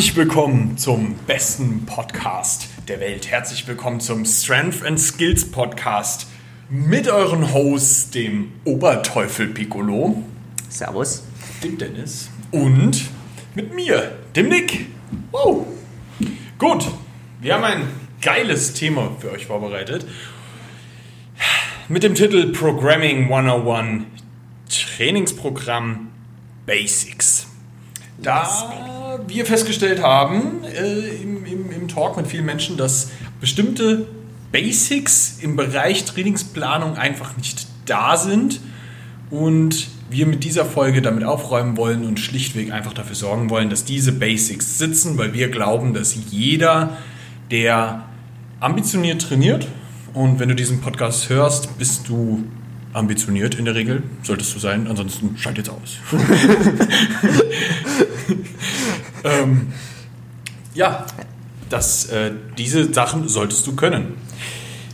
Herzlich willkommen zum besten Podcast der Welt. Herzlich willkommen zum Strength and Skills Podcast mit euren Hosts, dem Oberteufel Piccolo. Servus. Dem Dennis. Und mit mir, dem Nick. Wow. Gut, wir haben ein geiles Thema für euch vorbereitet. Mit dem Titel Programming 101 Trainingsprogramm Basics. Da wir festgestellt haben äh, im, im, im Talk mit vielen Menschen, dass bestimmte Basics im Bereich Trainingsplanung einfach nicht da sind und wir mit dieser Folge damit aufräumen wollen und schlichtweg einfach dafür sorgen wollen, dass diese Basics sitzen, weil wir glauben, dass jeder, der ambitioniert trainiert und wenn du diesen Podcast hörst, bist du ambitioniert in der Regel, solltest du sein, ansonsten schalt jetzt aus. ähm, ja, das, äh, diese Sachen solltest du können.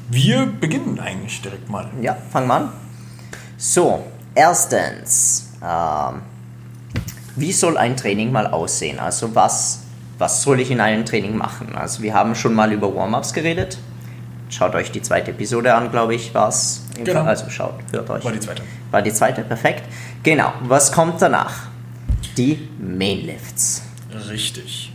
Wir beginnen eigentlich direkt mal. Ja, fangen wir an. So, erstens, ähm, wie soll ein Training mal aussehen? Also was, was soll ich in einem Training machen? Also wir haben schon mal über Warm-ups geredet. Schaut euch die zweite Episode an, glaube ich, war es. Genau. Also schaut, hört euch. War die zweite. War die zweite, perfekt. Genau, was kommt danach? Die Mainlifts. Richtig.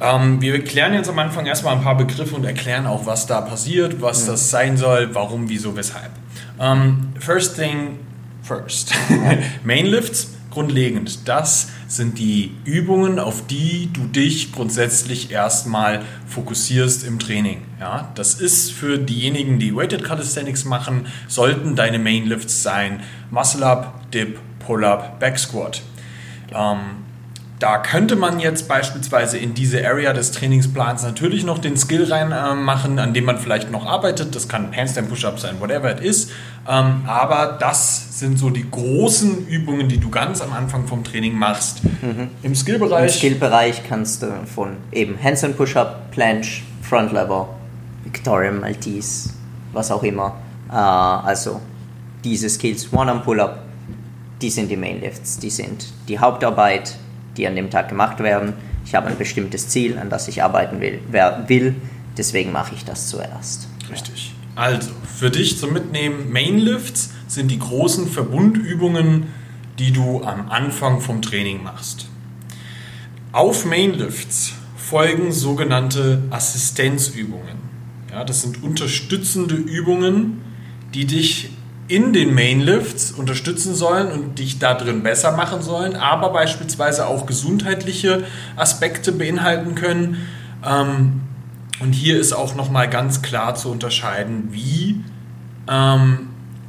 Ähm, wir klären jetzt am Anfang erstmal ein paar Begriffe und erklären auch, was da passiert, was das sein soll, warum, wieso, weshalb. Ähm, first thing first. Mainlifts, grundlegend. Das sind die Übungen, auf die du dich grundsätzlich erstmal fokussierst im Training. Ja, das ist für diejenigen, die Weighted Calisthenics machen, sollten deine Mainlifts sein. Muscle Up, Dip, Pull Up, Back Squat. Ähm, da könnte man jetzt beispielsweise in diese Area des Trainingsplans natürlich noch den Skill reinmachen, äh, an dem man vielleicht noch arbeitet. Das kann Handstand Push-Up sein, whatever it is. Ähm, aber das sind so die großen Übungen, die du ganz am Anfang vom Training machst. Mhm. Im Skillbereich. Im Skillbereich kannst du von eben Handstand Push-Up, Planche, Front Lever, Victoria Maltese, was auch immer. Äh, also diese Skills, One-Arm Pull-Up, die sind die Mainlifts, die sind die Hauptarbeit, die an dem Tag gemacht werden. Ich habe ein bestimmtes Ziel, an das ich arbeiten will, will deswegen mache ich das zuerst. Richtig. Also, für dich zum Mitnehmen, Mainlifts sind die großen Verbundübungen, die du am Anfang vom Training machst. Auf Mainlifts folgen sogenannte Assistenzübungen. Ja, das sind unterstützende Übungen, die dich in den Mainlifts unterstützen sollen und dich da drin besser machen sollen, aber beispielsweise auch gesundheitliche Aspekte beinhalten können. Ähm, und hier ist auch nochmal ganz klar zu unterscheiden, wie ähm,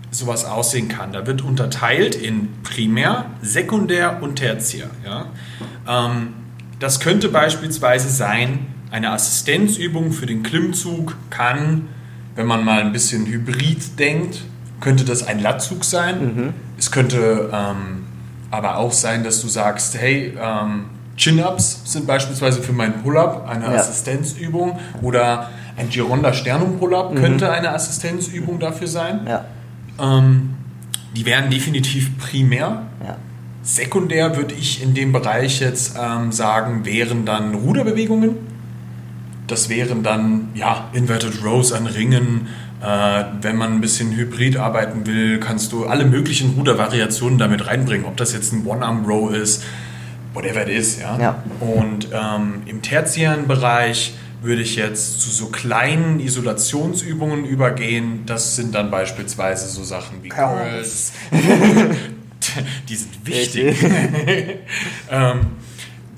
sowas aussehen kann. Da wird unterteilt in Primär, Sekundär und Tertiär. Ja? Ähm, das könnte beispielsweise sein, eine Assistenzübung für den Klimmzug kann, wenn man mal ein bisschen hybrid denkt, könnte das ein Latzug sein. Es könnte ähm, aber auch sein, dass du sagst, hey, ähm, Chin-Ups sind beispielsweise für meinen Pull-Up eine Ja. Assistenzübung oder ein Gironda Sternum Pull-Up könnte eine Assistenzübung dafür sein. Ja, Ähm, die wären definitiv primär. ja. Sekundär würde ich in dem Bereich jetzt ähm, sagen, wären dann Ruderbewegungen. Das wären dann ja Inverted Rows an Ringen. Äh, wenn man ein bisschen hybrid arbeiten will, kannst du alle möglichen Rudervariationen damit reinbringen. Ob das jetzt ein One-Arm-Row ist, whatever it is. Ja? Ja. Und ähm, im tertiären Bereich würde ich jetzt zu so kleinen Isolationsübungen übergehen. Das sind dann beispielsweise so Sachen wie Curls. Curls. Die sind wichtig. ähm,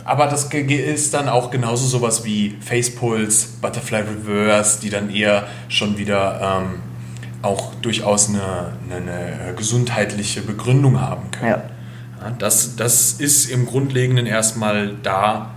aber das ist dann auch genauso sowas wie Facepulse, Butterfly Reverse, die dann eher schon wieder ähm, auch durchaus eine, eine, eine gesundheitliche Begründung haben können. Ja. Das, das ist im Grundlegenden erstmal da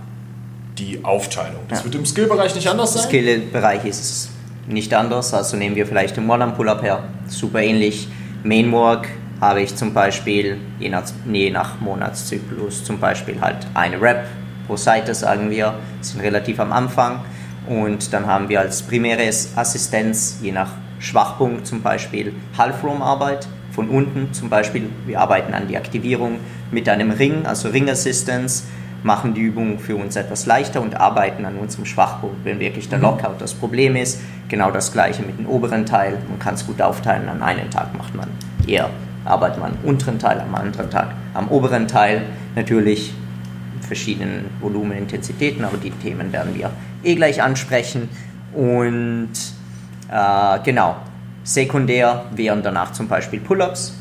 die Aufteilung. Das Ja. wird im Skillbereich nicht anders Im sein. Skill-Bereich ist es nicht anders. Also nehmen wir vielleicht den One-Arm-Pull-Up her. Super ähnlich. Main-Work habe ich zum Beispiel, je nach, je nach Monatszyklus, zum Beispiel halt eine Rep pro Seite, sagen wir, sind relativ am Anfang. Und dann haben wir als primäres Assistenz, je nach Schwachpunkt zum Beispiel, Half-Room-Arbeit. Von unten zum Beispiel, wir arbeiten an die Aktivierung mit einem Ring, also Ring Assistance. machen die Übung für uns etwas leichter und arbeiten an unserem Schwachpunkt, wenn wirklich der Mhm. Lockout das Problem ist. Genau das gleiche mit dem oberen Teil. Man kann es gut aufteilen. An einem Tag macht man eher, arbeitet man am unteren Teil, am anderen Tag am oberen Teil. Natürlich in verschiedenen Volumen, Intensitäten, aber die Themen werden wir eh gleich ansprechen. Und äh, genau, sekundär wären danach zum Beispiel Pull-ups.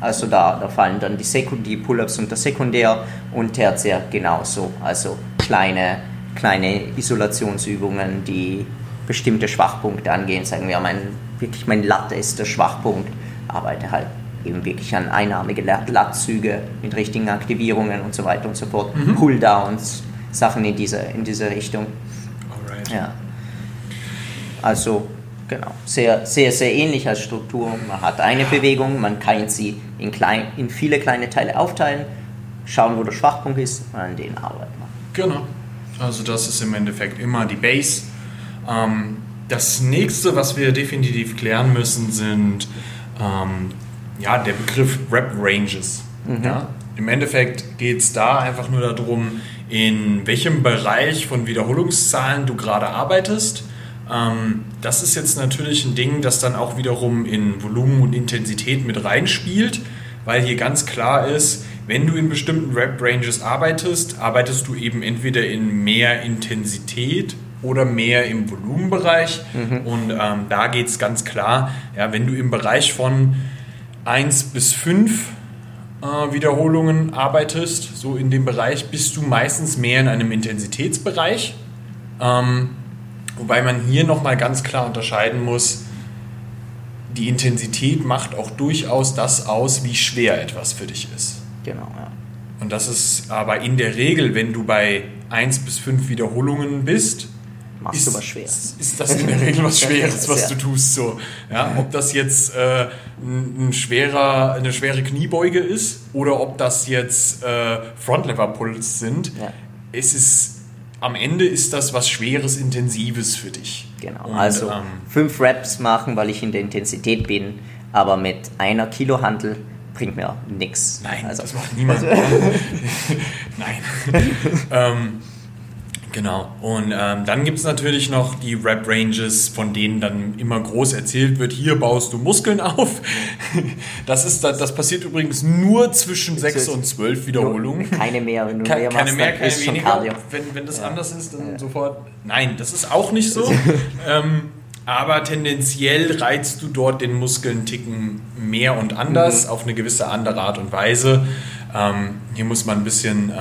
Also da, da fallen dann die, Seku- die Pull-ups unter sekundär und tertiär genauso. Also kleine, kleine Isolationsübungen, die bestimmte Schwachpunkte angehen. Sagen wir, mein, wirklich mein Latte ist der Schwachpunkt. Arbeite halt eben wirklich an einarmige Lat- Lattzüge mit richtigen Aktivierungen und so weiter und so fort. Pull-downs, Sachen in diese, in diese Richtung. Alright. Ja. Also, genau. Sehr, sehr, sehr ähnlich als Struktur. Man hat eine Bewegung, man kann sie in, klein, in viele kleine Teile aufteilen, schauen, wo der Schwachpunkt ist und an denen arbeiten. Genau. Also das ist im Endeffekt immer die Base. Ähm, das nächste, was wir definitiv klären müssen, sind ähm, ja, der Begriff Rep Ranges. Ja? Im Endeffekt geht es da einfach nur darum, in welchem Bereich von Wiederholungszahlen du gerade arbeitest. Ähm, das ist jetzt natürlich ein Ding, das dann auch wiederum in Volumen und Intensität mit reinspielt, weil hier ganz klar ist, wenn du in bestimmten Rep-Ranges arbeitest, arbeitest du eben entweder in mehr Intensität oder mehr im Volumenbereich. Und ähm, da geht es ganz klar, ja, wenn du im Bereich von 1 bis 5 äh, Wiederholungen arbeitest, so in dem Bereich, bist du meistens mehr in einem Intensitätsbereich. Ähm, wobei man hier nochmal ganz klar unterscheiden muss, die Intensität macht auch durchaus das aus, wie schwer etwas für dich ist. Genau, ja. Und das ist aber in der Regel, wenn du bei 1 bis 5 Wiederholungen bist, Machst ist, du was Schweres. ist das in der Regel was Schweres, was du tust. So. Ja, ob das jetzt äh, ein, schwerer, eine schwere Kniebeuge ist oder ob das jetzt äh, Frontlever-Pulls sind, Ja. es ist, am Ende ist das was Schweres, Intensives für dich. Genau. Und, also ähm, fünf Reps machen, weil ich in der Intensität bin, aber mit einer Kilo Handel bringt mir nichts. Nein, also, das macht niemand. Nein. ähm, genau. Und ähm, dann gibt es natürlich noch die Rep-Ranges, von denen dann immer groß erzählt wird, hier baust du Muskeln auf. Das, ist, das, das passiert übrigens nur zwischen 6 und 12 Wiederholungen. Keine mehr, wenn du Ke- mehr keine machst, mehr, keine ist schon weniger. Wenn, wenn das anders ist, dann sofort. Nein, das ist auch nicht so. ähm, aber tendenziell reizt du dort den Muskel einen Ticken mehr und anders, auf eine gewisse andere Art und Weise. Ähm, hier muss man ein bisschen äh,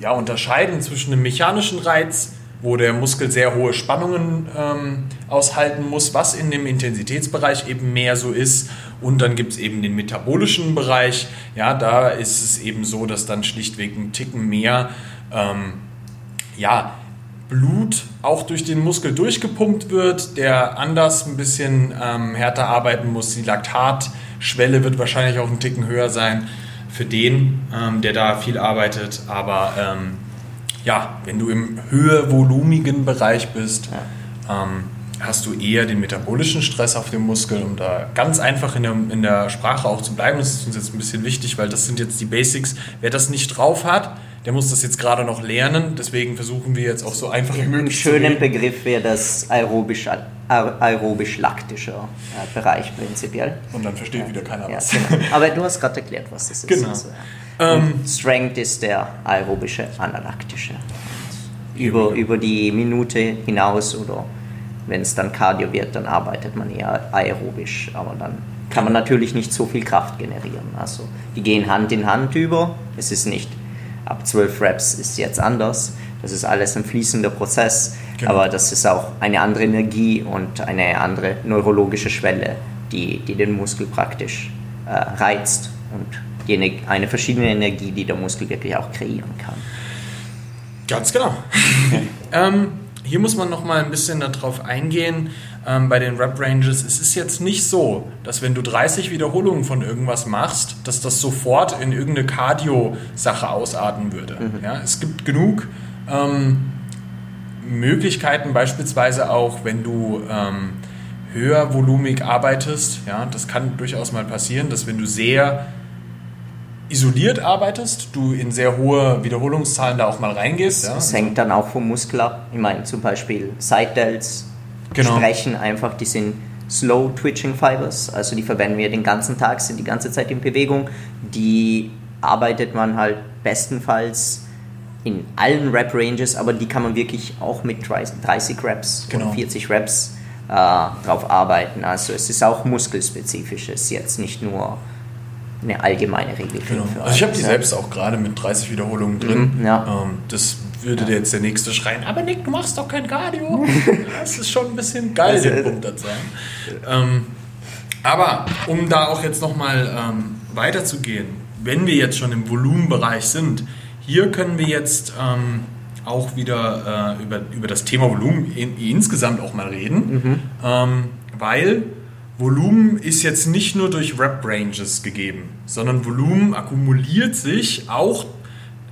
ja, unterscheiden zwischen einem mechanischen Reiz, wo der Muskel sehr hohe Spannungen ähm, aushalten muss, was in dem Intensitätsbereich eben mehr so ist. Und dann gibt es eben den metabolischen Bereich. Ja, da ist es eben so, dass dann schlichtweg ein Ticken mehr ähm, ja, Blut auch durch den Muskel durchgepumpt wird, der anders ein bisschen ähm, härter arbeiten muss. Die Laktatschwelle wird wahrscheinlich auch ein Ticken höher sein für den, ähm, der da viel arbeitet. Aber ähm, ja, wenn du im höher volumigen Bereich bist, ähm, hast du eher den metabolischen Stress auf dem Muskel, um da ganz einfach in der, in der Sprache auch zu bleiben. Das ist uns jetzt ein bisschen wichtig, weil das sind jetzt die Basics. Wer das nicht drauf hat, der muss das jetzt gerade noch lernen. Deswegen versuchen wir jetzt auch so einfach wie Ein möglich schöner reden. Begriff wäre das aerobisch, aerobisch-laktischer äh, Bereich prinzipiell. Und dann versteht wieder keiner Ja, was. genau. Aber du hast gerade erklärt, was das ist. Genau. Also, ja. Ähm, Strength ist der aerobische, analaktische. Über, über die Minute hinaus oder wenn es dann Cardio wird, dann arbeitet man eher aerobisch. Aber dann kann man natürlich nicht so viel Kraft generieren. Also die gehen Hand in Hand über. Es ist nicht ab 12 Reps ist jetzt anders. Das ist alles ein fließender Prozess. Genau. Aber das ist auch eine andere Energie und eine andere neurologische Schwelle, die, die den Muskel praktisch äh, reizt und die, eine verschiedene Energie, die der Muskel wirklich auch kreieren kann. Ganz genau. ähm, hier muss man noch mal ein bisschen darauf eingehen ähm, bei den Rep Ranges. Es ist jetzt nicht so, dass wenn du 30 Wiederholungen von irgendwas machst, dass das sofort in irgendeine Cardio-Sache ausarten würde. Ja, es gibt genug ähm, Möglichkeiten, beispielsweise auch, wenn du ähm, höher volumig arbeitest. Ja, das kann durchaus mal passieren, dass wenn du sehr isoliert arbeitest, du in sehr hohe Wiederholungszahlen da auch mal reingehst. Ja? Es hängt dann auch vom Muskel ab. Ich meine, zum Beispiel Side Delts Genau. sprechen einfach, die sind Slow Twitching Fibers, also die verwenden wir den ganzen Tag, sind die ganze Zeit in Bewegung. Die arbeitet man halt bestenfalls in allen Rep-Ranges, aber die kann man wirklich auch mit 30 Reps Genau. oder 40 Reps äh, drauf arbeiten. Also es ist auch muskelspezifisch, ist jetzt nicht nur eine allgemeine Regel Genau. Also ich habe die ja. selbst auch gerade mit 30 Wiederholungen drin. Mhm, ja. Ähm, das würde dir jetzt der nächste schreien, aber Nick, du machst doch kein Cardio. das ist schon ein bisschen geil, Also, den Punkt dazu. Ähm, aber um da auch jetzt nochmal ähm, weiterzugehen, wenn wir jetzt schon im Volumenbereich sind, hier können wir jetzt ähm, auch wieder äh, über, über das Thema Volumen in, insgesamt auch mal reden, ähm, weil Volumen ist jetzt nicht nur durch Rep-Ranges gegeben, sondern Volumen akkumuliert sich auch,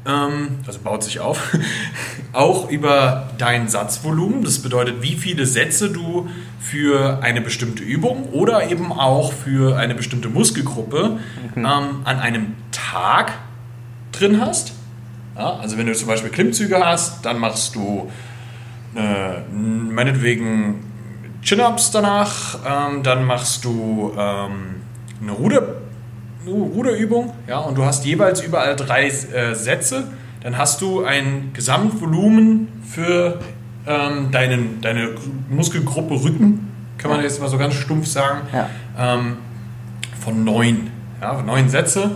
ähm, also baut sich auf, auch über dein Satzvolumen. Das bedeutet, wie viele Sätze du für eine bestimmte Übung oder eben auch für eine bestimmte Muskelgruppe ähm, an einem Tag drin hast. Ja, also wenn du zum Beispiel Klimmzüge hast, dann machst du äh, meinetwegen Chin-Ups danach, ähm, dann machst du ähm, eine Ruder, Ruderübung, ja, und du hast jeweils überall drei äh, Sätze, dann hast du ein Gesamtvolumen für ähm, deinen, deine Muskelgruppe Rücken, kann man jetzt mal so ganz stumpf sagen, Ja. ähm, von neun. Ja, neun Sätze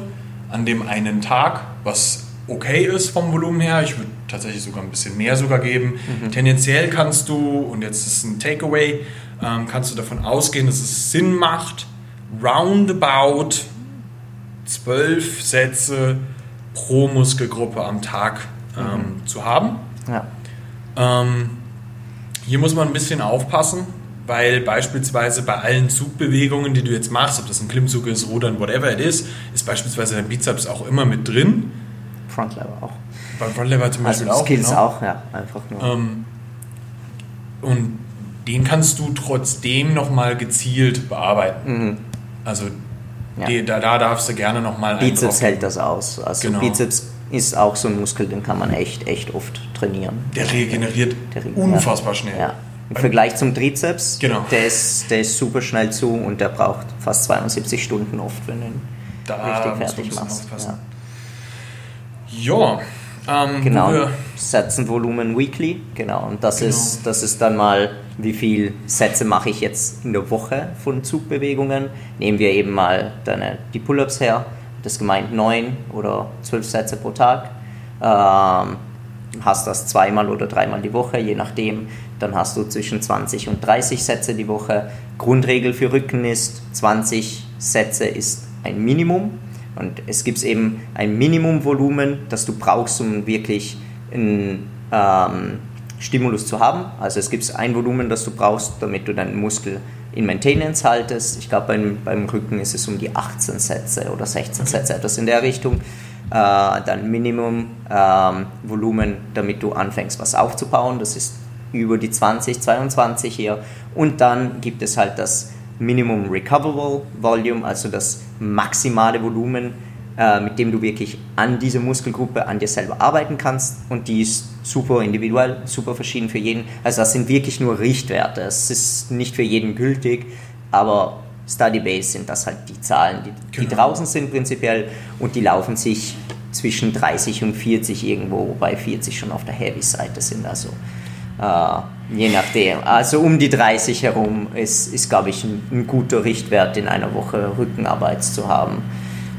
an dem einen Tag, was okay ist vom Volumen her. Ich würde tatsächlich sogar ein bisschen mehr sogar geben. Tendenziell kannst du, und jetzt ist ein Takeaway, ähm, kannst du davon ausgehen, dass es Sinn macht, roundabout zwölf Sätze pro Muskelgruppe am Tag ähm, zu haben. Ja. Ähm, hier muss man ein bisschen aufpassen, weil beispielsweise bei allen Zugbewegungen, die du jetzt machst, ob das ein Klimmzug ist, Rudern, whatever it is, ist beispielsweise dein Bizeps auch immer mit drin. Front Lever auch. Beim Frontlever zum Also Beispiel auch. Skills genau. auch, ja, einfach nur. Ähm, und den kannst du trotzdem nochmal gezielt bearbeiten. Also Mhm. Ja. die, da, da darfst du gerne nochmal Bizeps hält das aus. Also Genau. Bizeps ist auch so ein Muskel, den kann man echt, echt oft trainieren. Der regeneriert Der re- unfassbar schnell. Ja. Im Vergleich zum Trizeps, Genau. der, ist, der ist super schnell zu und der braucht fast 72 Stunden oft, wenn du ihn Da richtig fertig machst. Ja. Ja, ähm, Genau, Sätzenvolumen weekly, genau. Und das, Genau. ist, das ist dann mal, wie viel Sätze mache ich jetzt in der Woche von Zugbewegungen. Nehmen wir eben mal deine, die Pull-Ups her, das gemeint 9 oder 12 Sätze pro Tag. Ähm, hast das zweimal oder dreimal die Woche, je nachdem. Dann hast du zwischen 20 und 30 Sätze die Woche. Grundregel für Rücken ist, 20 Sätze ist ein Minimum. Und es gibt eben ein Minimumvolumen, das du brauchst, um wirklich einen ähm, Stimulus zu haben. Also es gibt ein Volumen, das du brauchst, damit du deinen Muskel in Maintenance haltest. Ich glaube, beim, beim Rücken ist es um die 18 Sätze oder 16 Sätze, etwas in der Richtung. Äh, dann Minimum ähm, Volumen, damit du anfängst, was aufzubauen. Das ist über die 20, 22 hier. Und dann gibt es halt das Minimum Recoverable Volume, also das maximale Volumen, äh, mit dem du wirklich an dieser Muskelgruppe, an dir selber arbeiten kannst. Und die ist super individuell, super verschieden für jeden. Also das sind wirklich nur Richtwerte. Es ist nicht für jeden gültig, aber Study-Based sind das halt die Zahlen, die, die Genau. draußen sind prinzipiell und die laufen sich zwischen 30 und 40 irgendwo, wobei 40 schon auf der Heavy-Seite sind. Also je nachdem. Also um die 30 herum ist, ist glaube ich, ein, ein guter Richtwert in einer Woche Rückenarbeit zu haben,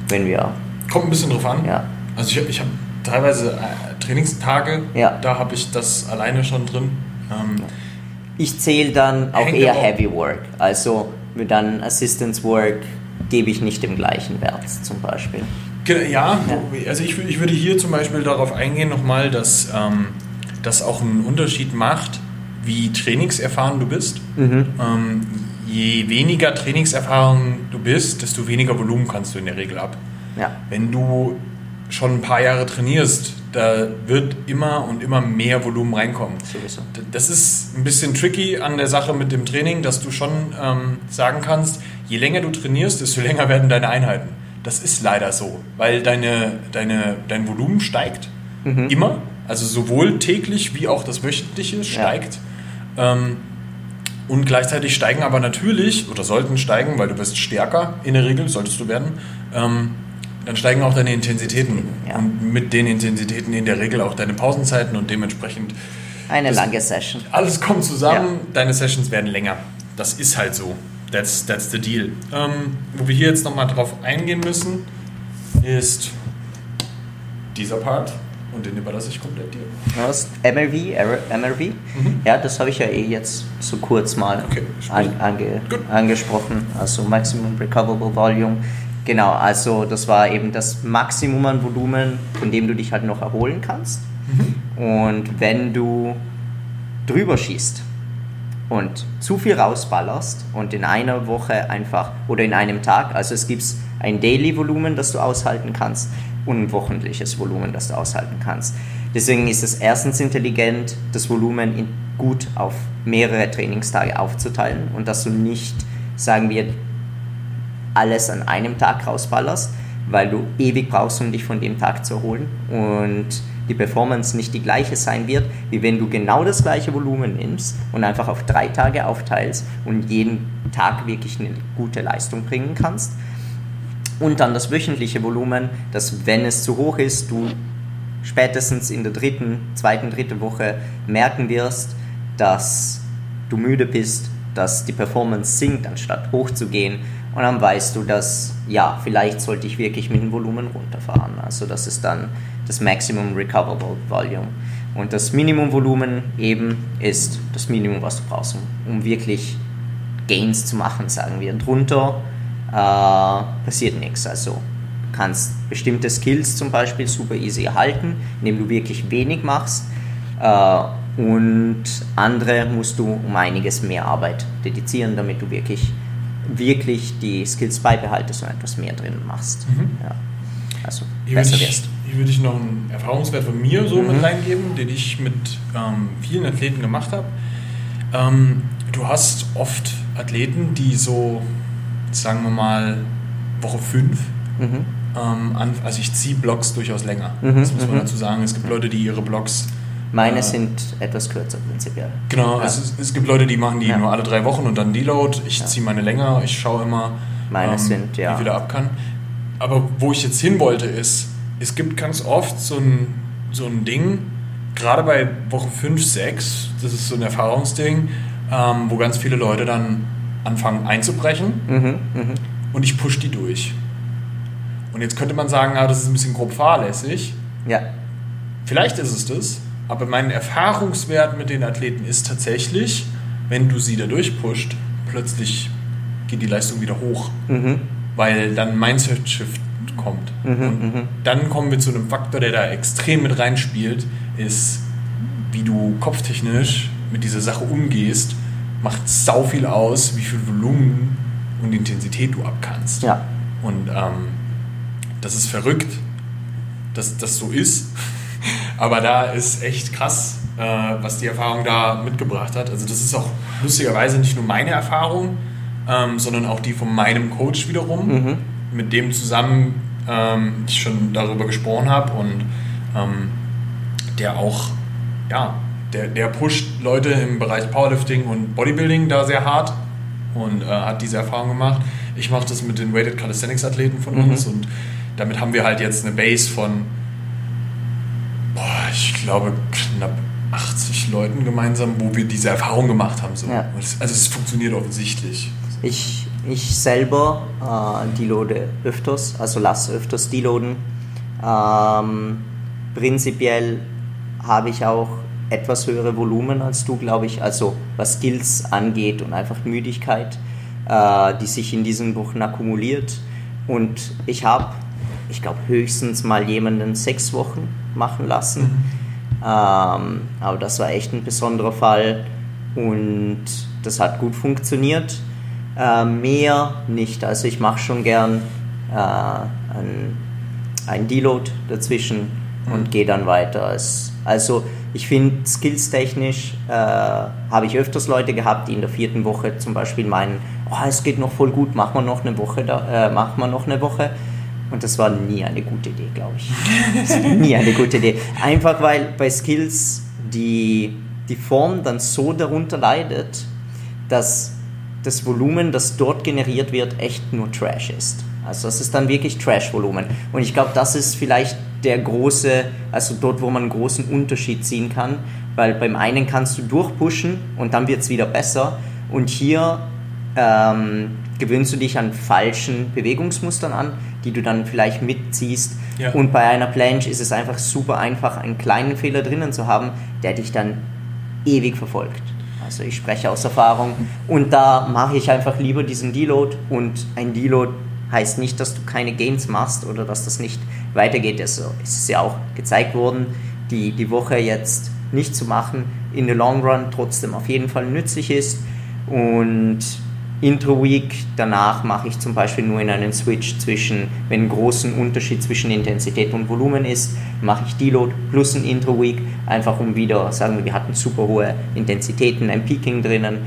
wenn wir, kommt ein bisschen drauf an. ja, Also ich, ich habe teilweise äh, Trainingstage, Ja. da habe ich das alleine schon drin. Ähm, ich zähle dann auch eher Heavy Work. Also mit dann Assistance Work gebe ich nicht den gleichen Wert zum Beispiel. Ge- Ja, also ich, ich würde hier zum Beispiel darauf eingehen nochmal, dass ähm, das auch einen Unterschied macht, wie trainingserfahren du bist. Ähm, je weniger Trainingserfahrung du bist, desto weniger Volumen kannst du in der Regel ab. Ja, Wenn du schon ein paar Jahre trainierst, da wird immer und immer mehr Volumen reinkommen. Das ist ein bisschen tricky an der Sache mit dem Training, dass du schon ähm, sagen kannst, je länger du trainierst, desto länger werden deine Einheiten. Das ist leider so, weil deine, deine, dein Volumen steigt immer, also sowohl täglich wie auch das wöchentliche steigt. Ähm, und gleichzeitig steigen aber natürlich, oder sollten steigen, weil du wirst stärker in der Regel, solltest du werden, ähm, dann steigen auch deine Intensitäten. Ja. Und mit den Intensitäten in der Regel auch deine Pausenzeiten und dementsprechend Eine lange Session. alles kommt zusammen, deine Sessions werden länger. Das ist halt so. That's, that's the deal. Ähm, wo wir hier jetzt nochmal drauf eingehen müssen, ist dieser Part und den überlasse ich komplett dir. Was? MLV, R- MLV? Ja, das habe ich ja eh jetzt so kurz mal Mhm. Okay, an, ange, angesprochen. Also Maximum Recoverable Volume. Genau, also das war eben das Maximum an Volumen, von dem du dich halt noch erholen kannst. Mhm. Und wenn du drüber schießt und zu viel rausballerst und in einer Woche einfach oder in einem Tag, also es gibt ein Daily-Volumen, das du aushalten kannst wochentliches Volumen, das du aushalten kannst. Deswegen ist es erstens intelligent, das Volumen in, gut auf mehrere Trainingstage aufzuteilen und dass du nicht, sagen wir, alles an einem Tag rausballerst, weil du ewig brauchst, um dich von dem Tag zu erholen und die Performance nicht die gleiche sein wird, wie wenn du genau das gleiche Volumen nimmst und einfach auf drei Tage aufteilst und jeden Tag wirklich eine gute Leistung bringen kannst. Und dann das wöchentliche Volumen, dass wenn es zu hoch ist, du spätestens in der dritten, zweiten, dritten Woche merken wirst, dass du müde bist, dass die Performance sinkt, anstatt hochzugehen. Und dann weißt du, dass, ja, vielleicht sollte ich wirklich mit dem Volumen runterfahren. Also das ist dann das Maximum Recoverable Volume. Und das Minimum-Volumen eben ist das Minimum, was du brauchst, um, um wirklich Gains zu machen, sagen wir. Drunter äh, passiert nichts. Also du kannst bestimmte Skills zum Beispiel super easy erhalten, indem du wirklich wenig machst. Äh, und andere musst du um einiges mehr Arbeit dedizieren, damit du wirklich, wirklich die Skills beibehaltest und etwas mehr drin machst. Ja. Also Hier besser ich, wirst. hier würde ich noch einen Erfahrungswert von mir so mit reingeben, den ich mit ähm, vielen Athleten gemacht habe. Ähm, du hast oft Athleten, die so, sagen wir mal, Woche 5 Mhm. ähm, also ich ziehe Blocks durchaus länger. Mhm, das muss man mhm. dazu sagen. Es gibt Leute, die ihre Blocks Meine äh, sind etwas kürzer prinzipiell. Genau, Ja. es, es gibt Leute, die machen die Ja. nur alle drei Wochen und dann Deload. Ich Ja. ziehe meine länger, ich schaue immer, ähm, Meine sind, ja. wie viel er ab kann. Aber wo ich jetzt hin wollte, ist, es gibt ganz oft so ein, so ein Ding, gerade bei Woche 5, 6, das ist so ein Erfahrungsding, ähm, wo ganz viele Leute dann anfangen einzubrechen Mhm, mhm. und ich push die durch. Und jetzt könnte man sagen, ah, das ist ein bisschen grob fahrlässig. Ja, Vielleicht ist es das, aber mein Erfahrungswert mit den Athleten ist tatsächlich, wenn du sie da durchpusht, plötzlich geht die Leistung wieder hoch, mhm. weil dann Mindset-Shift kommt. Mhm, Und mhm. dann kommen wir zu einem Faktor, der da extrem mit reinspielt, ist, wie du kopftechnisch mit dieser Sache umgehst, macht sau viel aus, wie viel Volumen und Intensität du abkannst. ja. Und ähm, das ist verrückt, dass das so ist. Aber da ist echt krass, äh, was die Erfahrung da mitgebracht hat. Also das ist auch lustigerweise nicht nur meine Erfahrung, ähm, sondern auch die von meinem Coach wiederum, Mhm. mit dem zusammen ähm, ich schon darüber gesprochen habe und ähm, der auch, ja, der, der pusht Leute im Bereich Powerlifting und Bodybuilding da sehr hart und äh, hat diese Erfahrung gemacht. Ich mache das mit den Weighted Calisthenics Athleten von Mhm. uns und damit haben wir halt jetzt eine Base von, boah, ich glaube knapp 80 Leuten gemeinsam, wo wir diese Erfahrung gemacht haben. So. Ja. Also es funktioniert offensichtlich. Ich, ich selber äh, deloade öfters, also lasse öfters deloaden. Ähm, prinzipiell habe ich auch etwas höhere Volumen als du, glaube ich, also was Skills angeht und einfach Müdigkeit, äh, die sich in diesen Wochen akkumuliert. Und ich habe, ich glaube, höchstens mal jemanden sechs Wochen machen lassen. Ähm, aber das war echt ein besonderer Fall und das hat gut funktioniert. Äh, mehr nicht. Also ich mache schon gern äh, ein, ein Deload dazwischen und gehe dann weiter. Es, also ich finde, skillstechnisch äh, habe ich öfters Leute gehabt, die in der vierten Woche zum Beispiel meinen, oh, es geht noch voll gut, machen wir noch eine Woche, da, äh, machen wir noch eine Woche. Und das war nie eine gute Idee, glaube ich. Nie eine gute Idee. Einfach weil bei Skills die, die Form dann so darunter leidet, dass das Volumen, das dort generiert wird, echt nur Trash ist. Also das ist dann wirklich Trash-Volumen. Und ich glaube, das ist vielleicht der große, also dort, wo man einen großen Unterschied ziehen kann, weil beim einen kannst du durchpushen und dann wird es wieder besser. Und hier ähm, gewöhnst du dich an falschen Bewegungsmustern an, die du dann vielleicht mitziehst. Ja. Und bei einer Planche ist es einfach super einfach, einen kleinen Fehler drinnen zu haben, der dich dann ewig verfolgt. Also ich spreche aus Erfahrung. Und da mache ich einfach lieber diesen Deload. Und ein Deload heißt nicht, dass du keine Gains machst oder dass das nicht weitergeht. Also es ist ja auch gezeigt worden, die, die Woche jetzt nicht zu machen, in the long run trotzdem auf jeden Fall nützlich ist. Und Intro Week danach mache ich zum Beispiel nur in einen Switch zwischen, wenn ein großer Unterschied zwischen Intensität und Volumen ist, mache ich Deload plus ein Intro Week, einfach um wieder, sagen wir, wir hatten super hohe Intensitäten, ein Peaking drinnen,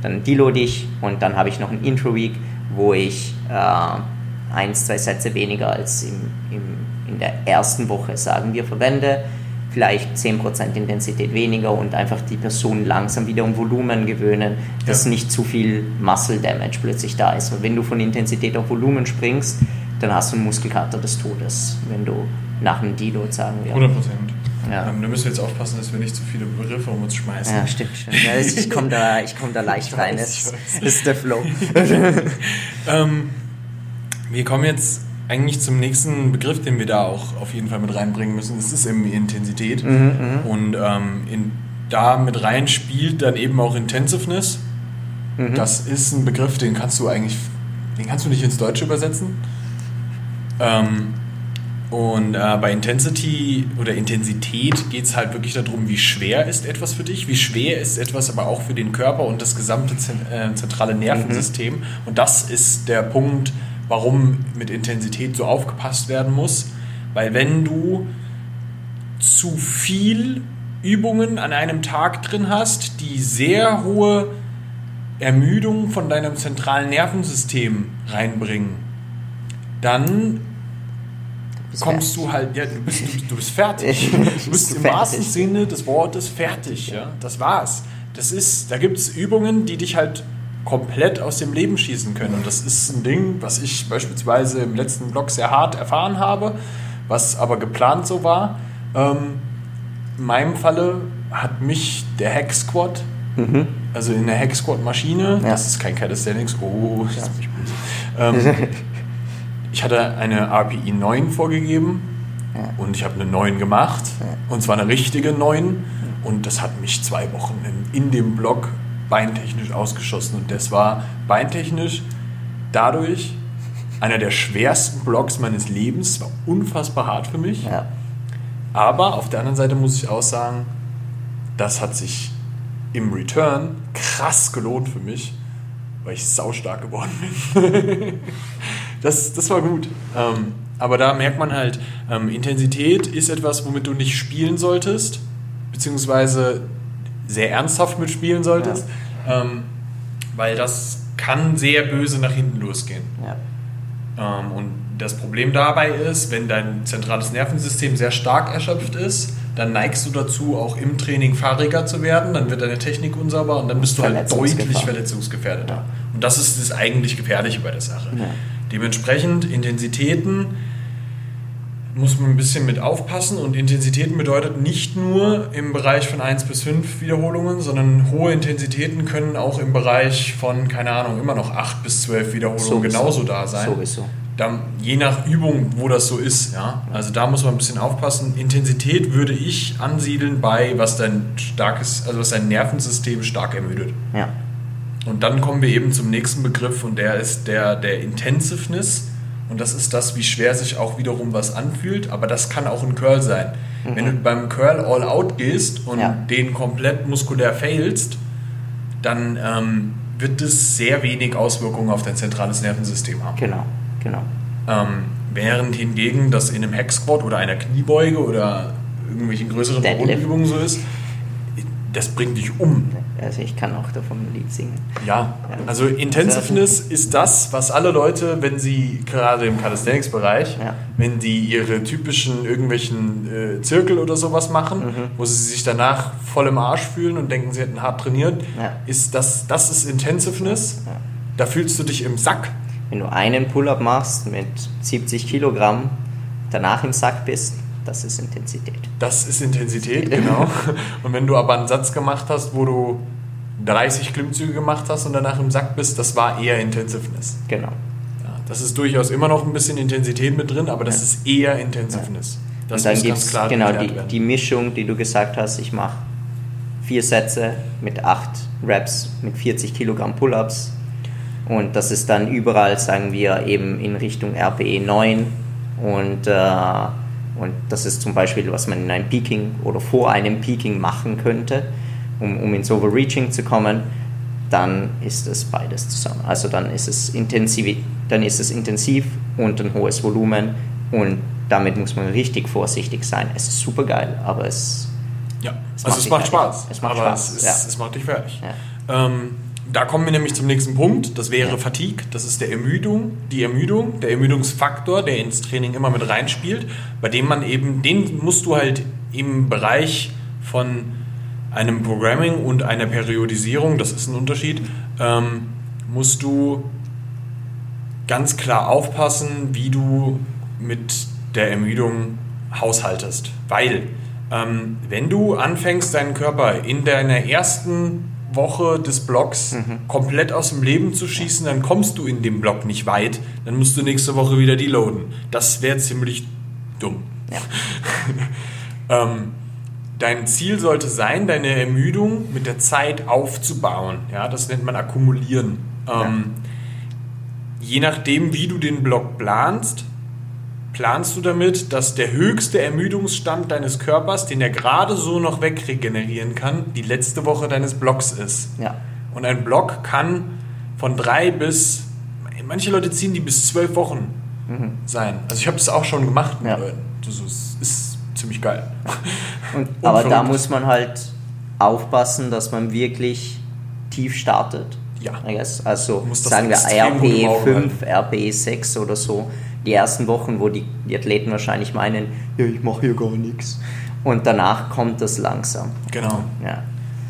dann deload ich und dann habe ich noch ein Intro Week, wo ich äh, eins, zwei Sätze weniger als im, im, in der ersten Woche, sagen wir, verwende vielleicht 10% Intensität weniger und einfach die Person langsam wieder um Volumen gewöhnen, dass Ja. nicht zu viel Muscle Damage plötzlich da ist. Weil wenn du von Intensität auf Volumen springst, dann hast du einen Muskelkater des Todes, wenn du nach einem Deload sagen wir. 100 Prozent. Ja. Ähm, da müssen wir jetzt aufpassen, dass wir nicht zu viele Begriffe um uns schmeißen. Ja, stimmt, stimmt. Ja, ich komme da, ich komm da leicht Ich rein. weiß, weiß. das ist der Flow. Ähm, wir kommen jetzt eigentlich zum nächsten Begriff, den wir da auch auf jeden Fall mit reinbringen müssen. Das ist eben Intensität. Mhm, Und ähm, in, da mit rein spielt dann eben auch Intensiveness. Mhm. Das ist ein Begriff, den kannst du eigentlich, den kannst du nicht ins Deutsche übersetzen. Ähm, und äh, bei Intensity oder Intensität geht es halt wirklich darum, wie schwer ist etwas für dich, wie schwer ist etwas aber auch für den Körper und das gesamte äh, zentrale Nervensystem. Und das ist der Punkt, warum mit Intensität so aufgepasst werden muss. Weil wenn du zu viel Übungen an einem Tag drin hast, die sehr hohe Ermüdung von deinem zentralen Nervensystem reinbringen, dann kommst du halt, ja, du bist, du, du bist fertig. Du bist im fertig. wahrsten Sinne des Wortes fertig. Ja? Das war's. Das ist, da gibt es Übungen, die dich halt komplett aus dem Leben schießen können. Und das ist ein Ding, was ich beispielsweise im letzten Blog sehr hart erfahren habe, was aber geplant so war. Ähm, in meinem Falle hat mich der Hack Squad, also in der Hack Squad Maschine, Mhm. Ja. das ist kein Calisthenics, oh, das ist mich böse. Ähm, ich hatte eine RPI 9 vorgegeben Ja. und ich habe eine 9 gemacht. Ja. Und zwar eine richtige 9. Und das hat mich zwei Wochen in, in dem Block beintechnisch ausgeschossen. Und das war beintechnisch dadurch einer der schwersten Blocks meines Lebens. War unfassbar hart für mich. Ja. Aber auf der anderen Seite muss ich auch sagen, das hat sich im Return krass gelohnt für mich, weil ich saustark geworden bin. das, das war gut. Ähm, aber da merkt man halt, ähm, Intensität ist etwas, womit du nicht spielen solltest, beziehungsweise sehr ernsthaft mitspielen solltest, ähm, weil das kann sehr böse nach hinten losgehen. Ja. Ähm, und das Problem dabei ist, wenn dein zentrales Nervensystem sehr stark erschöpft ist, dann neigst du dazu, auch im Training fahriger zu werden, dann wird deine Technik unsauber und dann bist du halt deutlich verletzungsgefährdeter. Ja. Und das ist das eigentlich Gefährliche bei der Sache. Ja. Dementsprechend Intensitäten muss man ein bisschen mit aufpassen und Intensitäten bedeutet nicht nur im Bereich von 1 bis 5 Wiederholungen, sondern hohe Intensitäten können auch im Bereich von, keine Ahnung, immer noch 8 bis 12 Wiederholungen Sowieso. genauso da sein. Sowieso. Da, je nach Übung, wo das so ist. Ja? Also da muss man ein bisschen aufpassen. Intensität würde ich ansiedeln bei, was dein starkes, also was dein Nervensystem stark ermüdet. Ja. Und dann kommen wir eben zum nächsten Begriff und der ist der, der Intensiveness. Und das ist das, wie schwer sich auch wiederum was anfühlt. Aber das kann auch ein Curl sein. Wenn du beim Curl all out gehst und Ja. den komplett muskulär failst, dann ähm, wird es sehr wenig Auswirkungen auf dein zentrales Nervensystem haben. Genau. Genau. Ähm, während hingegen das in einem Hack Squat oder einer Kniebeuge oder irgendwelchen größeren. Bodenübungen so ist, das bringt dich um. Also ich kann auch davon ein Lied singen. Ja, also Intensiveness ist das, was alle Leute, wenn sie gerade im Calisthenics-Bereich, Ja. wenn die ihre typischen irgendwelchen äh, Zirkel oder sowas machen, Mhm. wo sie sich danach voll im Arsch fühlen und denken, sie hätten hart trainiert, Ja. ist das, das ist Intensiveness. Da fühlst du dich im Sack. Wenn du einen Pull-up machst mit 70 Kilogramm, danach im Sack bist, das ist Intensität. Das ist Intensität, genau. Und wenn du aber einen Satz gemacht hast, wo du 30 Klimmzüge gemacht hast und danach im Sack bist, das war eher Intensiveness. Genau. Ja, das ist durchaus immer noch ein bisschen Intensität mit drin, aber das Ja. ist eher Intensiveness. Das und dann gibt es klar genau die, die Mischung, die du gesagt hast, ich mache vier Sätze mit acht Reps mit 40 Kilogramm Pull-ups und das ist dann überall, sagen wir, eben in Richtung RPE 9 und, äh, und das ist zum Beispiel, was man in einem Peaking oder vor einem Peaking machen könnte, um, um ins Overreaching zu kommen, dann ist es beides zusammen. Also dann ist es intensiv, dann ist es intensiv und ein hohes Volumen und damit muss man richtig vorsichtig sein. Es ist super geil, aber es Ja, Es also macht es macht fertig. Spaß. Es macht aber Spaß, Es, ist, ja. es macht dich fertig. Ja. Ähm, da kommen wir nämlich zum nächsten Punkt. Das wäre. Fatigue. Das ist der Ermüdung, die Ermüdung, der Ermüdungsfaktor, der ins Training immer mit reinspielt, bei dem man eben, den musst du halt im Bereich von einem Programming und einer Periodisierung, das ist ein Unterschied, ähm, musst du ganz klar aufpassen, wie du mit der Ermüdung haushaltest. Weil, ähm, wenn du anfängst, deinen Körper in deiner ersten Woche des Blocks komplett aus dem Leben zu schießen, dann kommst du in dem Block nicht weit. Dann musst du nächste Woche wieder deloaden. Das wäre ziemlich dumm. Ja. Ähm, dein Ziel sollte sein, deine Ermüdung mit der Zeit aufzubauen. Ja, das nennt man akkumulieren. Ähm, Je nachdem, wie du den Block planst, planst du damit, dass der höchste Ermüdungsstand deines Körpers, den er gerade so noch wegregenerieren kann, die letzte Woche deines Blocks ist. Ja. Und ein Block kann von drei bis, manche Leute ziehen die bis zwölf Wochen sein. Also ich habe das auch schon gemacht mit Ja. Leuten. Das ist, ist ziemlich geil. Und, aber da muss man halt aufpassen, dass man wirklich tief startet. Ja. Also sagen wir extrem gut im RP Auge 5, RP 6 oder so. Die ersten Wochen, wo die, die Athleten wahrscheinlich meinen, ja, ich mache hier gar nichts. Und danach kommt das langsam. Genau. Ja.